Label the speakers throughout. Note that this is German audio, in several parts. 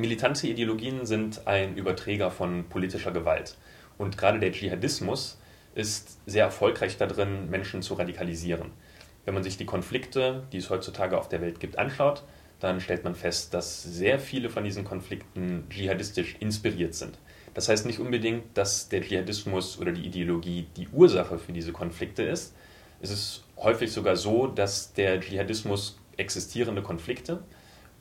Speaker 1: Militante Ideologien sind ein Überträger von politischer Gewalt. Und gerade der Dschihadismus ist sehr erfolgreich darin, Menschen zu radikalisieren. Wenn man sich die Konflikte, die es heutzutage auf der Welt gibt, anschaut, dann stellt man fest, dass sehr viele von diesen Konflikten dschihadistisch inspiriert sind. Das heißt nicht unbedingt, dass der Dschihadismus oder die Ideologie die Ursache für diese Konflikte ist. Es ist häufig sogar so, dass der Dschihadismus existierende Konflikte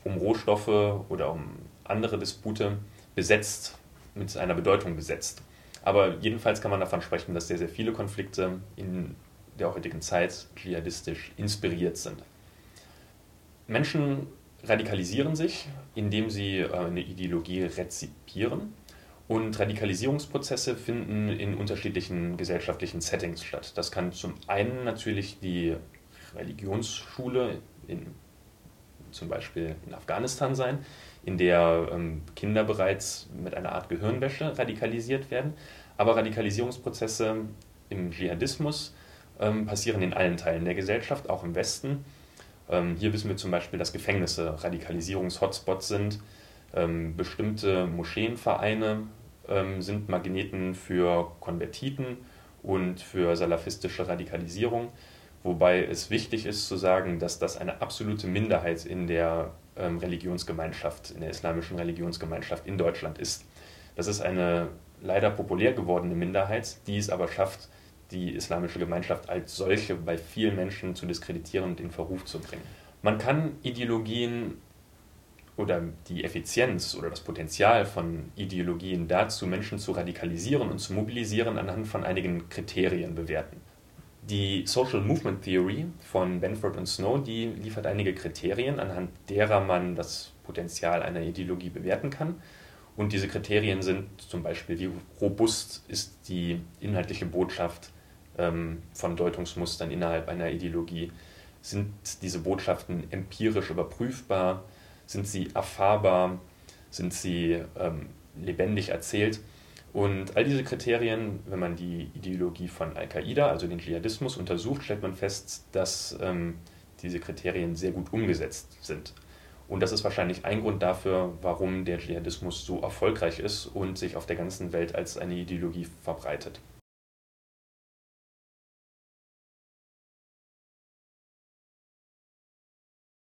Speaker 1: um Rohstoffe oder um andere Dispute besetzt, mit einer Bedeutung besetzt. Aber jedenfalls kann man davon sprechen, dass sehr, sehr viele Konflikte in der heutigen Zeit dschihadistisch inspiriert sind. Menschen radikalisieren sich, indem sie äh, eine Ideologie rezipieren. Und Radikalisierungsprozesse finden in unterschiedlichen gesellschaftlichen Settings statt. Das kann zum einen natürlich die Religionsschule in, zum Beispiel in Afghanistan sein, in der ähm, Kinder bereits mit einer Art Gehirnwäsche radikalisiert werden. Aber Radikalisierungsprozesse im Dschihadismus ähm, passieren in allen Teilen der Gesellschaft, auch im Westen. Ähm, hier wissen wir zum Beispiel, dass Gefängnisse Radikalisierungs-Hotspots sind. Ähm, bestimmte Moscheenvereine ähm, sind Magneten für Konvertiten und für salafistische Radikalisierung, wobei es wichtig ist zu sagen, dass das eine absolute Minderheit in der ähm, Religionsgemeinschaft, in der islamischen Religionsgemeinschaft in Deutschland ist. Das ist eine leider populär gewordene Minderheit, die es aber schafft, die islamische Gemeinschaft als solche bei vielen Menschen zu diskreditieren und in Verruf zu bringen. Man kann Ideologien oder die Effizienz oder das Potenzial von Ideologien dazu, Menschen zu radikalisieren und zu mobilisieren, anhand von einigen Kriterien bewerten. Die Social Movement Theory von Benford und Snow, die liefert einige Kriterien, anhand derer man das Potenzial einer Ideologie bewerten kann. Und diese Kriterien sind zum Beispiel, wie robust ist die inhaltliche Botschaft ähm, von Deutungsmustern innerhalb einer Ideologie? Sind diese Botschaften empirisch überprüfbar? Sind sie erfahrbar? Sind sie ähm, lebendig erzählt? Und all diese Kriterien, wenn man die Ideologie von Al-Qaida, also den Dschihadismus, untersucht, stellt man fest, dass ähm, diese Kriterien sehr gut umgesetzt sind. Und das ist wahrscheinlich ein Grund dafür, warum der Dschihadismus so erfolgreich ist und sich auf der ganzen Welt als eine Ideologie verbreitet.